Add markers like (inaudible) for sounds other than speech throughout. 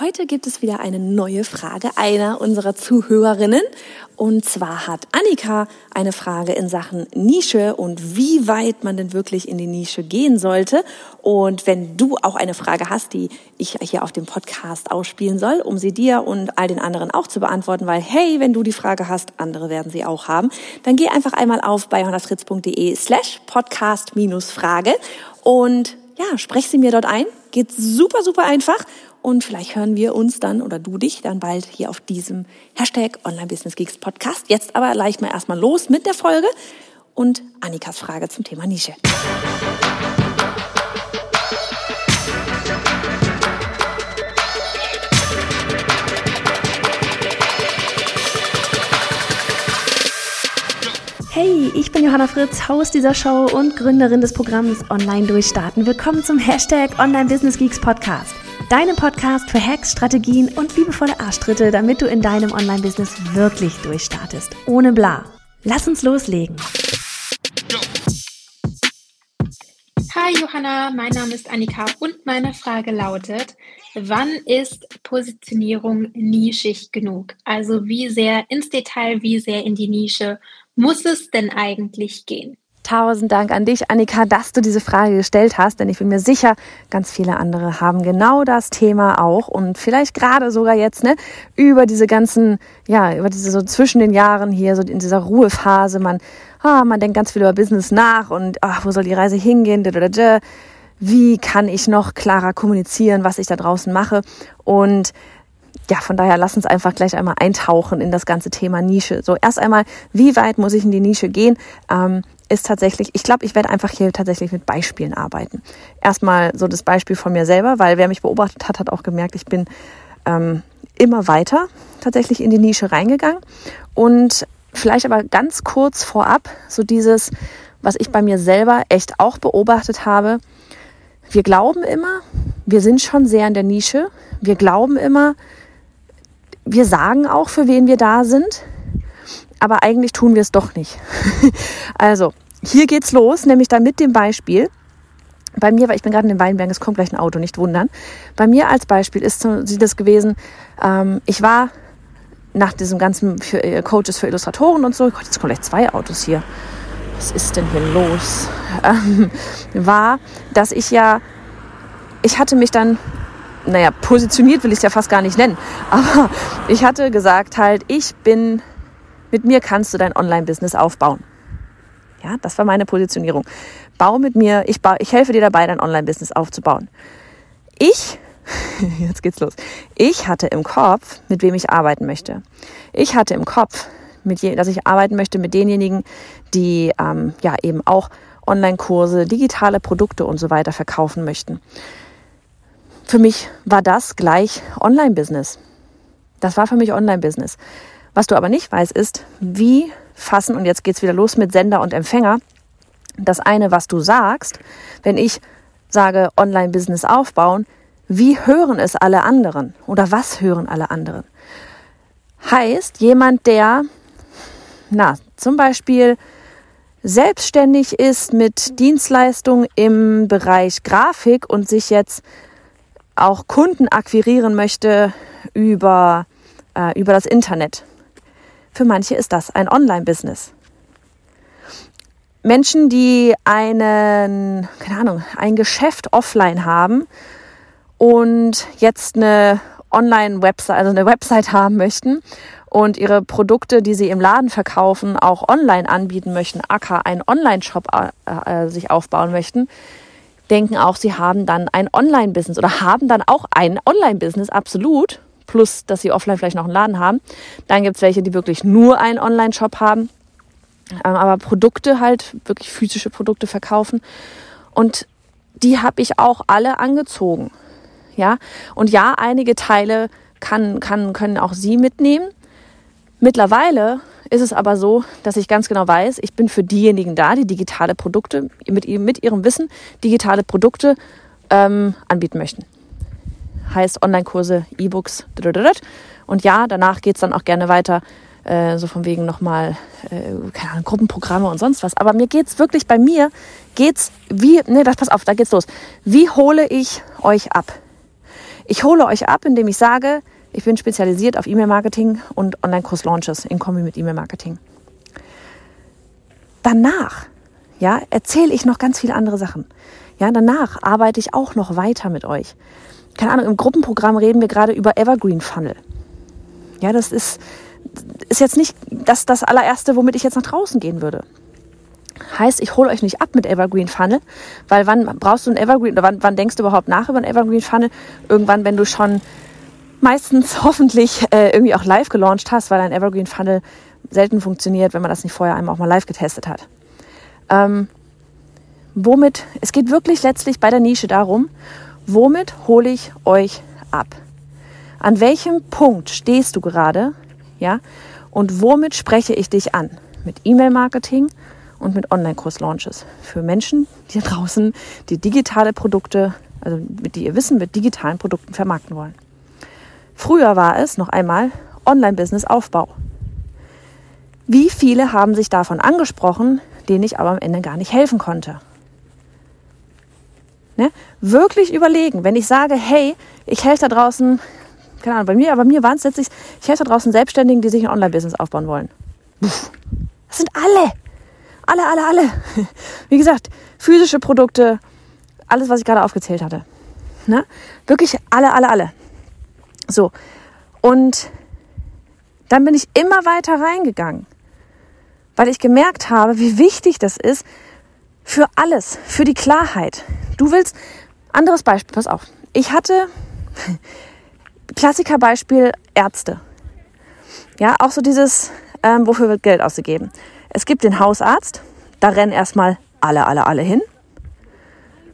Heute gibt es wieder eine neue Frage einer unserer Zuhörerinnen. Und zwar hat Annika eine Frage in Sachen Nische und wie weit man denn wirklich in die Nische gehen sollte. Und wenn du auch eine Frage hast, die ich hier auf dem Podcast ausspielen soll, um sie dir und all den anderen auch zu beantworten, weil hey, wenn du die Frage hast, andere werden sie auch haben, dann geh einfach einmal auf bei honnafritz.de slash podcast minus Frage und ja, sprech sie mir dort ein. Geht super, super einfach. Und vielleicht hören wir uns dann oder du dich dann bald hier auf diesem Hashtag Online Business Geeks Podcast. Jetzt aber leicht mal erstmal los mit der Folge und Annikas Frage zum Thema Nische. Hey, ich bin Johanna Fritz, Haus dieser Show und Gründerin des Programms Online Durchstarten. Willkommen zum Hashtag Online Business Geeks Podcast. Deinem Podcast für Hacks, Strategien und liebevolle Arschtritte, damit du in deinem Online-Business wirklich durchstartest. Ohne bla. Lass uns loslegen. Hi Johanna, mein Name ist Annika und meine Frage lautet, wann ist Positionierung nischig genug? Also wie sehr ins Detail, wie sehr in die Nische muss es denn eigentlich gehen? Tausend Dank an dich, Annika, dass du diese Frage gestellt hast, denn ich bin mir sicher, ganz viele andere haben genau das Thema auch und vielleicht gerade sogar jetzt, ne, über diese ganzen, ja, über diese so zwischen den Jahren hier, so in dieser Ruhephase, man, ah, man denkt ganz viel über Business nach und ach, wo soll die Reise hingehen, wie kann ich noch klarer kommunizieren, was ich da draußen mache und ja, von daher lass uns einfach gleich einmal eintauchen in das ganze Thema Nische. So erst einmal, wie weit muss ich in die Nische gehen? Ähm, ist tatsächlich, ich glaube, ich werde einfach hier tatsächlich mit Beispielen arbeiten. Erstmal so das Beispiel von mir selber, weil wer mich beobachtet hat, hat auch gemerkt, ich bin ähm, immer weiter tatsächlich in die Nische reingegangen. Und vielleicht aber ganz kurz vorab, so dieses, was ich bei mir selber echt auch beobachtet habe. Wir glauben immer, wir sind schon sehr in der Nische. Wir glauben immer, wir sagen auch, für wen wir da sind aber eigentlich tun wir es doch nicht. (laughs) also, hier geht's los, nämlich dann mit dem Beispiel. Bei mir, weil ich bin gerade in den Weinbergen, es kommt gleich ein Auto, nicht wundern. Bei mir als Beispiel ist sieht es gewesen, ähm, ich war nach diesem ganzen für, äh, Coaches für Illustratoren und so, Gott, jetzt kommen gleich zwei Autos hier. Was ist denn hier los? (laughs) Ähm, war, dass ich ja, ich hatte mich dann naja, positioniert will ich es ja fast gar nicht nennen. (laughs) Aber ich hatte gesagt halt, ich bin mit mir kannst du dein Online-Business aufbauen. Ja, das war meine Positionierung. Bau mit mir, ich, baue, ich helfe dir dabei, dein Online-Business aufzubauen. Ich, (laughs) jetzt geht's los. Ich hatte im Kopf, mit wem ich arbeiten möchte. Ich hatte im Kopf, mit je, dass ich arbeiten möchte mit denjenigen, die ähm, ja eben auch Online-Kurse, digitale Produkte und so weiter verkaufen möchten. Für mich war das gleich Online-Business. Das war für mich Online-Business. Was du aber nicht weißt, ist, wie fassen, und jetzt geht's wieder los mit Sender und Empfänger, das eine, was du sagst, wenn ich sage Online-Business aufbauen, wie hören es alle anderen oder was hören alle anderen? Heißt, jemand, der, na, zum Beispiel selbstständig ist mit Dienstleistungen im Bereich Grafik und sich jetzt auch Kunden akquirieren möchte über, äh, über das Internet. Für manche ist das ein Online-Business. Menschen, die einen, keine Ahnung, ein Geschäft offline haben und jetzt eine Online-Website, also eine Website (laughs) haben möchten und ihre Produkte, die sie im Laden verkaufen, auch online anbieten möchten, aka einen Online-Shop äh, äh, sich aufbauen möchten, denken auch, sie haben dann ein Online-Business oder haben dann auch ein Online-Business, absolut plus dass sie offline vielleicht noch einen Laden haben. Dann gibt es welche, die wirklich nur einen Online-Shop haben, ähm, aber Produkte halt, wirklich physische Produkte verkaufen. Und die habe ich auch alle angezogen. Ja, und ja, einige Teile kann, kann, können auch Sie mitnehmen. Mittlerweile ist es aber so, dass ich ganz genau weiß, ich bin für diejenigen da, die digitale Produkte mit, mit ihrem Wissen digitale Produkte ähm, anbieten möchten heißt Online-Kurse, E-Books. Und ja, danach geht's dann auch gerne weiter, äh, so von wegen nochmal, äh, keine Ahnung, Gruppenprogramme und sonst was. Aber mir geht's wirklich, bei mir geht's wie, nee, das pass auf, da geht's los. Wie hole ich euch ab? Ich hole euch ab, indem ich sage, ich bin spezialisiert auf E-Mail-Marketing und Online-Kurs-Launches in Kombi mit E-Mail-Marketing. Danach, ja, erzähle ich noch ganz viele andere Sachen. Ja, danach arbeite ich auch noch weiter mit euch. Keine Ahnung, im Gruppenprogramm reden wir gerade über Evergreen Funnel. Ja, das ist, ist jetzt nicht das, das allererste, womit ich jetzt nach draußen gehen würde. Heißt, ich hole euch nicht ab mit Evergreen Funnel, weil wann brauchst du ein Evergreen oder wann, wann denkst du überhaupt nach über ein Evergreen Funnel? Irgendwann, wenn du schon meistens (laughs) hoffentlich äh, irgendwie auch live gelauncht hast, weil ein Evergreen Funnel selten funktioniert, wenn man das nicht vorher einmal auch mal live getestet hat. Ähm, womit, es geht wirklich letztlich bei der Nische darum, womit hole ich euch ab? An welchem Punkt stehst du gerade? Ja? Und womit spreche ich dich an? Mit E-Mail-Marketing und mit Online-Kurs-Launches. Für Menschen, die draußen die digitale Produkte, also mit die ihr Wissen mit digitalen Produkten vermarkten wollen. Früher war es noch einmal Online-Business-Aufbau. Wie viele haben sich davon angesprochen, denen ich aber am Ende gar nicht helfen konnte? Ne? Wirklich überlegen, wenn ich sage, hey, ich helfe da draußen, keine Ahnung, bei mir, aber mir waren es letztlich, ich helfe da draußen Selbstständigen, die sich ein Online-Business aufbauen wollen. Puff. Das sind alle. Alle, alle, alle. (laughs) Wie gesagt, physische Produkte, alles, was ich gerade aufgezählt hatte. Ne? Wirklich alle, alle, alle. So. Und dann bin ich immer weiter reingegangen, weil ich gemerkt habe, wie wichtig das ist für alles, für die Klarheit. Du willst, anderes Beispiel, pass auf. Ich hatte, (laughs) Klassikerbeispiel, Ärzte. Ja, auch so dieses, ähm, wofür wird Geld ausgegeben? Es gibt den Hausarzt, da rennen erstmal alle, alle, alle hin.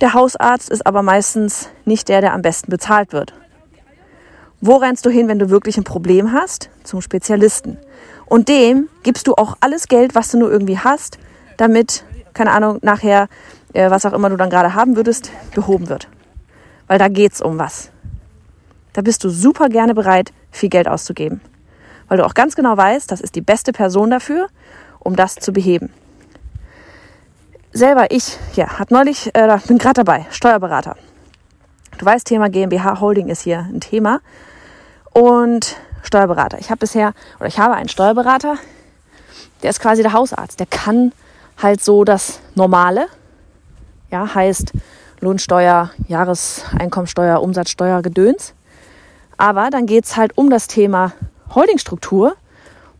Der Hausarzt ist aber meistens nicht der, der am besten bezahlt wird. Wo rennst du hin, wenn du wirklich ein Problem hast? Zum Spezialisten. Und dem gibst du auch alles Geld, was du nur irgendwie hast, damit, keine Ahnung, nachher, äh, was auch immer du dann gerade haben würdest, behoben wird. Weil da geht's um was. Da bist du super gerne bereit, viel Geld auszugeben. Weil du auch ganz genau weißt, das ist die beste Person dafür, um das zu beheben. Selber, ich, ja, hat neulich, äh, bin gerade dabei, Steuerberater. Du weißt, Thema GmbH Holding ist hier ein Thema und Steuerberater. Ich habe bisher oder ich habe einen Steuerberater, der ist quasi der Hausarzt. Der kann halt so das Normale, ja, heißt Lohnsteuer, Jahreseinkommensteuer, Umsatzsteuer, Gedöns. Aber dann geht's halt um das Thema Holdingstruktur,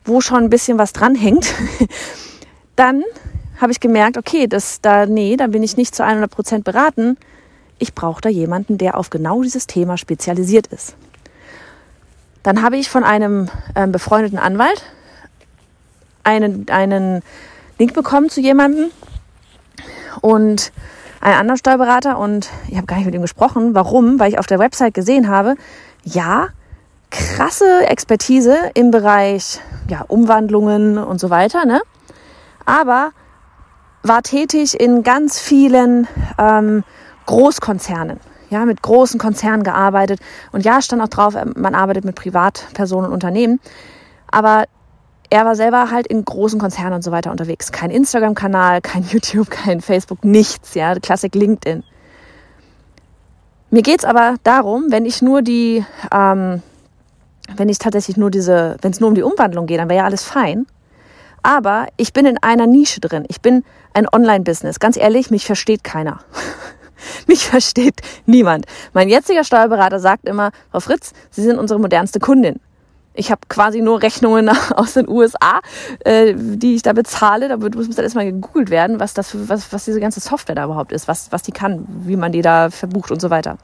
wo schon ein bisschen was dranhängt. (laughs) dann habe ich gemerkt, okay, das da, nee, da bin ich nicht zu 100 Prozent beraten. Ich brauche da jemanden, der auf genau dieses Thema spezialisiert ist. Dann habe ich von einem ähm, befreundeten Anwalt einen, einen Link bekommen zu jemandem und einen anderen Steuerberater und ich habe gar nicht mit ihm gesprochen. Warum? Weil ich auf der Website gesehen habe, ja, krasse Expertise im Bereich ja, Umwandlungen und so weiter, ne? aber war tätig in ganz vielen ähm, Großkonzernen ja, mit großen Konzernen gearbeitet. Und ja, stand auch drauf, man arbeitet mit Privatpersonen und Unternehmen. Aber er war selber halt in großen Konzernen und so weiter unterwegs. Kein Instagram-Kanal, kein (laughs) YouTube, kein Facebook, nichts, ja, Klassik LinkedIn. Mir geht's aber darum, wenn ich nur die, ähm, wenn ich tatsächlich nur diese, wenn es nur um die Umwandlung geht, dann wäre ja alles fein. Aber ich bin in einer Nische drin. Ich bin ein Online-Business. Ganz ehrlich, mich versteht keiner. (laughs) Mich versteht niemand. Mein jetziger Steuerberater sagt immer, Frau Fritz, Sie sind unsere modernste Kundin. Ich habe quasi nur Rechnungen (laughs) aus den USA, äh, die ich da bezahle. Da muss dann erstmal gegoogelt werden, was das, was, was diese ganze Software da überhaupt ist, was, was die kann, wie man die da verbucht und so weiter.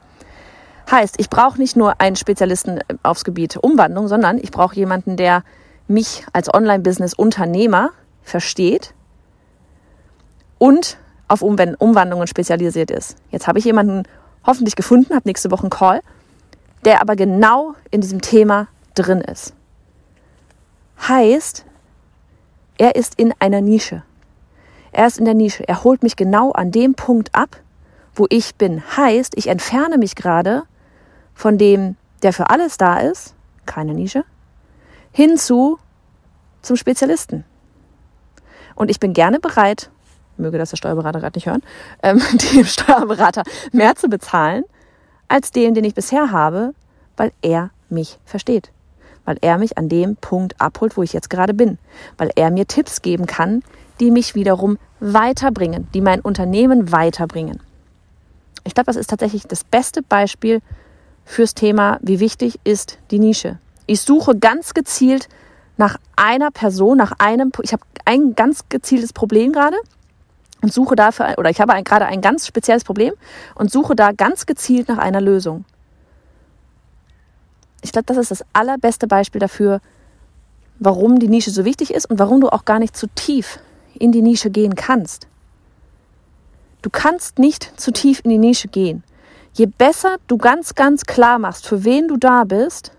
Heißt, ich brauche nicht nur einen Spezialisten aufs Gebiet Umwandlung, sondern ich brauche jemanden, der mich als Online-Business-Unternehmer versteht und auf Umwandlungen spezialisiert ist. Jetzt habe ich jemanden hoffentlich gefunden, habe nächste Woche einen Call, der aber genau in diesem Thema drin ist. Heißt, er ist in einer Nische. Er ist in der Nische. Er holt mich genau an dem Punkt ab, wo ich bin. Heißt, ich entferne mich gerade von dem, der für alles da ist, keine Nische, hinzu zum Spezialisten. Und ich bin gerne bereit, möge das der Steuerberater gerade nicht hören, ähm, (laughs) dem Steuerberater mehr zu bezahlen, als den, den ich bisher habe, weil er mich versteht. Weil er mich an dem Punkt abholt, wo ich jetzt gerade bin. Weil er mir Tipps geben kann, die mich wiederum weiterbringen, die mein Unternehmen weiterbringen. Ich glaube, das ist tatsächlich das beste Beispiel fürs Thema, wie wichtig ist die Nische. Ich suche ganz gezielt nach einer Person, nach einem, ich habe ein ganz gezieltes Problem gerade und suche dafür, oder ich habe gerade ein ganz spezielles Problem und suche da ganz gezielt nach einer Lösung. Ich glaube, das ist das allerbeste Beispiel dafür, warum die Nische so wichtig ist und warum du auch gar nicht zu tief in die Nische gehen kannst. Du kannst nicht zu tief in die Nische gehen. Je besser du ganz, ganz klar machst, für wen du da bist,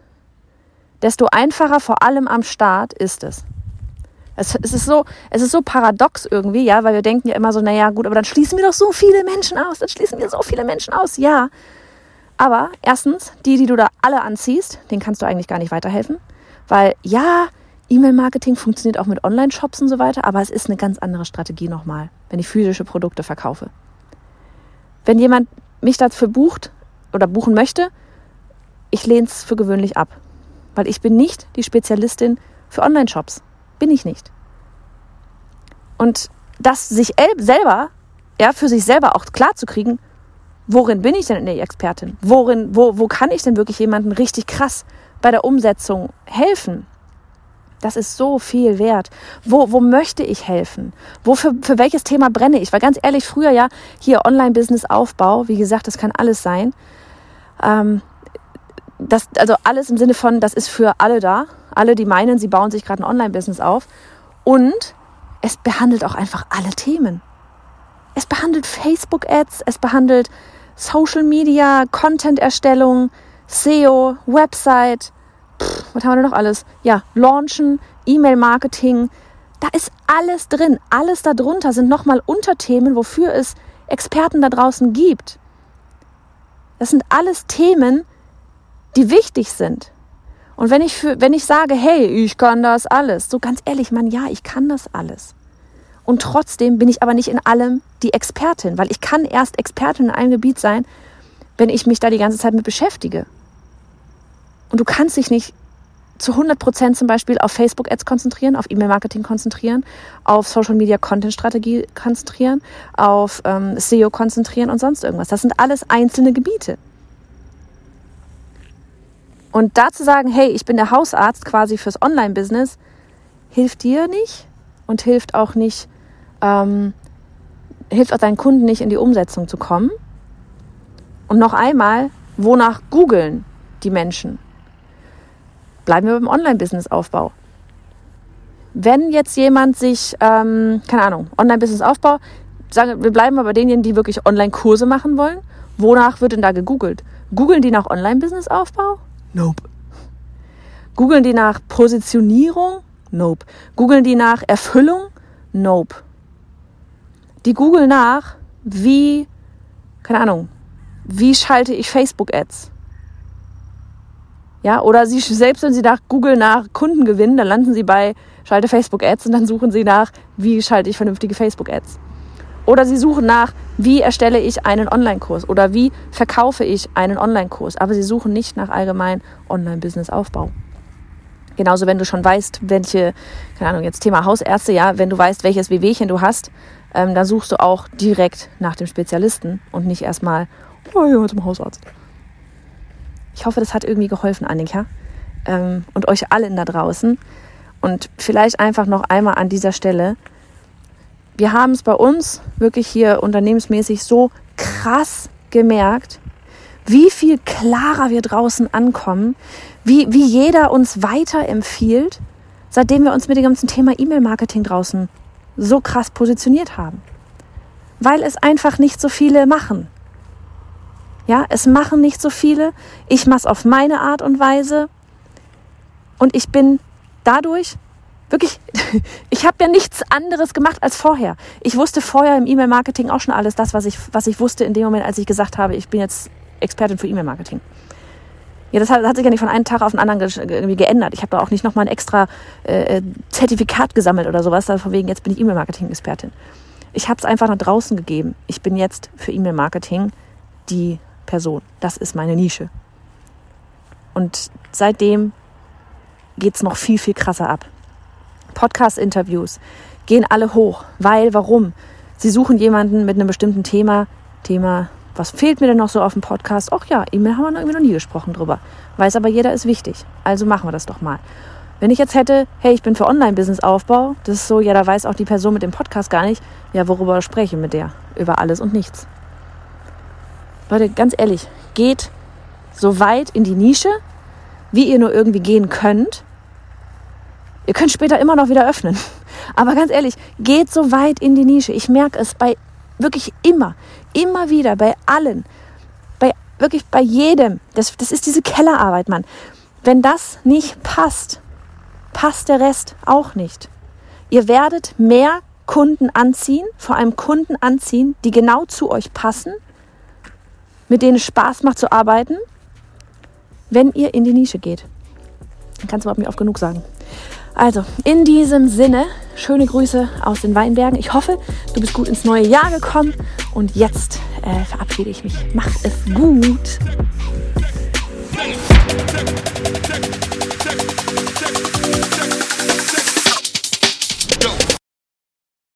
desto einfacher vor allem am Start ist es. Es, es, ist so, es ist so paradox irgendwie, ja, weil wir denken ja immer so, naja, gut, aber dann schließen wir doch so viele Menschen aus, dann schließen wir so viele Menschen aus, ja. Aber erstens, die, die du da alle anziehst, denen kannst du eigentlich gar nicht weiterhelfen, weil ja, E-Mail-Marketing funktioniert auch mit Online-Shops und so weiter, aber es ist eine ganz andere Strategie nochmal, wenn ich physische Produkte verkaufe. Wenn jemand mich dafür bucht oder buchen möchte, ich lehne es für gewöhnlich ab. Weil ich bin nicht die Spezialistin für Online-Shops. Bin ich nicht. Und das sich selber, ja, für sich selber auch klar zu kriegen, worin bin ich denn die Expertin? Worin, wo, wo kann ich denn wirklich jemandem richtig krass bei der Umsetzung helfen? Das ist so viel wert. Wo, wo möchte ich helfen? Wo für, für welches Thema brenne ich? Weil ganz ehrlich, früher ja hier Online-Business-Aufbau, wie gesagt, das kann alles sein. Ähm, das, also alles im Sinne von, das ist für alle da. Alle, die meinen, sie bauen sich gerade ein Online-Business auf. Und es behandelt auch einfach alle Themen. Es behandelt Facebook-Ads, es behandelt Social Media, Content-Erstellung, SEO, Website, pff, was haben wir noch alles? Ja, Launchen, E-Mail-Marketing. Da ist alles drin. Alles darunter sind nochmal Unterthemen, wofür es Experten da draußen gibt. Das sind alles Themen, die wichtig sind. Und wenn ich, für, wenn ich sage, hey, ich kann das alles, so ganz ehrlich, man, ja, ich kann das alles. Und trotzdem bin ich aber nicht in allem die Expertin, weil ich kann erst Expertin in einem Gebiet sein, wenn ich mich da die ganze Zeit mit beschäftige. Und du kannst dich nicht zu 100 Prozent zum Beispiel auf Facebook-Ads konzentrieren, auf E-Mail-Marketing konzentrieren, auf Social-Media-Content-Strategie konzentrieren, auf ähm, SEO konzentrieren und sonst irgendwas. Das sind alles einzelne Gebiete. Und da zu sagen, hey, ich bin der Hausarzt quasi fürs Online-Business, hilft dir nicht und hilft auch nicht, ähm, hilft auch deinen Kunden nicht in die Umsetzung zu kommen. Und noch einmal, wonach googeln die Menschen? Bleiben wir beim Online-Business-Aufbau. Wenn jetzt jemand sich, ähm, keine Ahnung, Online-Business-Aufbau, sagen wir bleiben aber bei denjenigen, die wirklich Online-Kurse machen wollen, wonach wird denn da gegoogelt? Googeln die nach Online-Business-Aufbau? Nope. Googeln die nach Positionierung? Nope. Googeln die nach Erfüllung? Nope. Die googeln nach, wie, keine Ahnung, wie schalte ich Facebook-Ads? Ja, oder sie, selbst wenn sie nach Google nach Kunden gewinnen, dann landen sie bei schalte Facebook-Ads und dann suchen sie nach, wie schalte ich vernünftige Facebook-Ads. Oder sie suchen nach, wie erstelle ich einen Online-Kurs oder wie verkaufe ich einen Online-Kurs. Aber sie suchen nicht nach allgemein Online-Business-Aufbau. Genauso, wenn du schon weißt, welche, keine Ahnung, jetzt Thema Hausärzte, ja, wenn du weißt, welches Wehwehchen du hast, ähm, dann suchst du auch direkt nach dem Spezialisten und nicht erstmal, oh, ja, zum Hausarzt. Ich hoffe, das hat irgendwie geholfen, Annika. Ähm, und euch allen da draußen. Und vielleicht einfach noch einmal an dieser Stelle. Wir haben es bei uns wirklich hier unternehmensmäßig so krass gemerkt, wie viel klarer wir draußen ankommen, wie, wie jeder uns weiterempfiehlt, seitdem wir uns mit dem ganzen Thema E-Mail-Marketing draußen so krass positioniert haben. Weil es einfach nicht so viele machen. Ja, es machen nicht so viele. Ich mache es auf meine Art und Weise. Und ich bin dadurch wirklich, (laughs) ich habe ja nichts anderes gemacht als vorher. Ich wusste vorher im E-Mail-Marketing auch schon alles das, was ich, was ich wusste in dem Moment, als ich gesagt habe, ich bin jetzt Expertin für E-Mail-Marketing. Ja, das hat, hat, sich ja nicht von einem Tag auf den anderen irgendwie geändert. Ich habe da auch nicht nochmal ein extra äh, äh, Zertifikat gesammelt oder sowas, von wegen, jetzt bin ich E-Mail-Marketing-Expertin. Ich habe es einfach nach draußen gegeben. Ich bin jetzt für E-Mail-Marketing die Person. Das ist meine Nische. Und seitdem geht es noch viel, viel krasser ab. Podcast-Interviews gehen alle hoch. Weil, warum? Sie suchen jemanden mit einem bestimmten Thema. Thema, was fehlt mir denn noch so auf dem Podcast? Ach ja, E-Mail haben wir irgendwie noch nie gesprochen drüber. Weiß aber jeder ist wichtig. Also machen wir das doch mal. Wenn ich jetzt hätte, hey, ich bin für Online-Business-Aufbau, das ist so, ja, da weiß auch die Person mit dem Podcast gar nicht, ja, worüber spreche ich mit der? Über alles und nichts. Leute, ganz ehrlich, geht so weit in die Nische, wie ihr nur irgendwie gehen könnt. Ihr könnt später immer noch wieder öffnen. (laughs) Aber ganz ehrlich, geht so weit in die Nische. Ich merke es bei wirklich immer, immer wieder, bei allen, bei wirklich bei jedem. Das, das ist diese Kellerarbeit, Mann. Wenn das nicht passt, passt der Rest auch nicht. Ihr werdet mehr Kunden anziehen, vor allem Kunden anziehen, die genau zu euch passen, mit denen es Spaß macht zu arbeiten, wenn ihr in die Nische geht. Dann kannst du überhaupt nicht oft genug sagen. Also, in diesem Sinne, schöne Grüße aus den Weinbergen. Ich hoffe, du bist gut ins neue Jahr gekommen und jetzt äh, verabschiede ich mich. Mach es gut!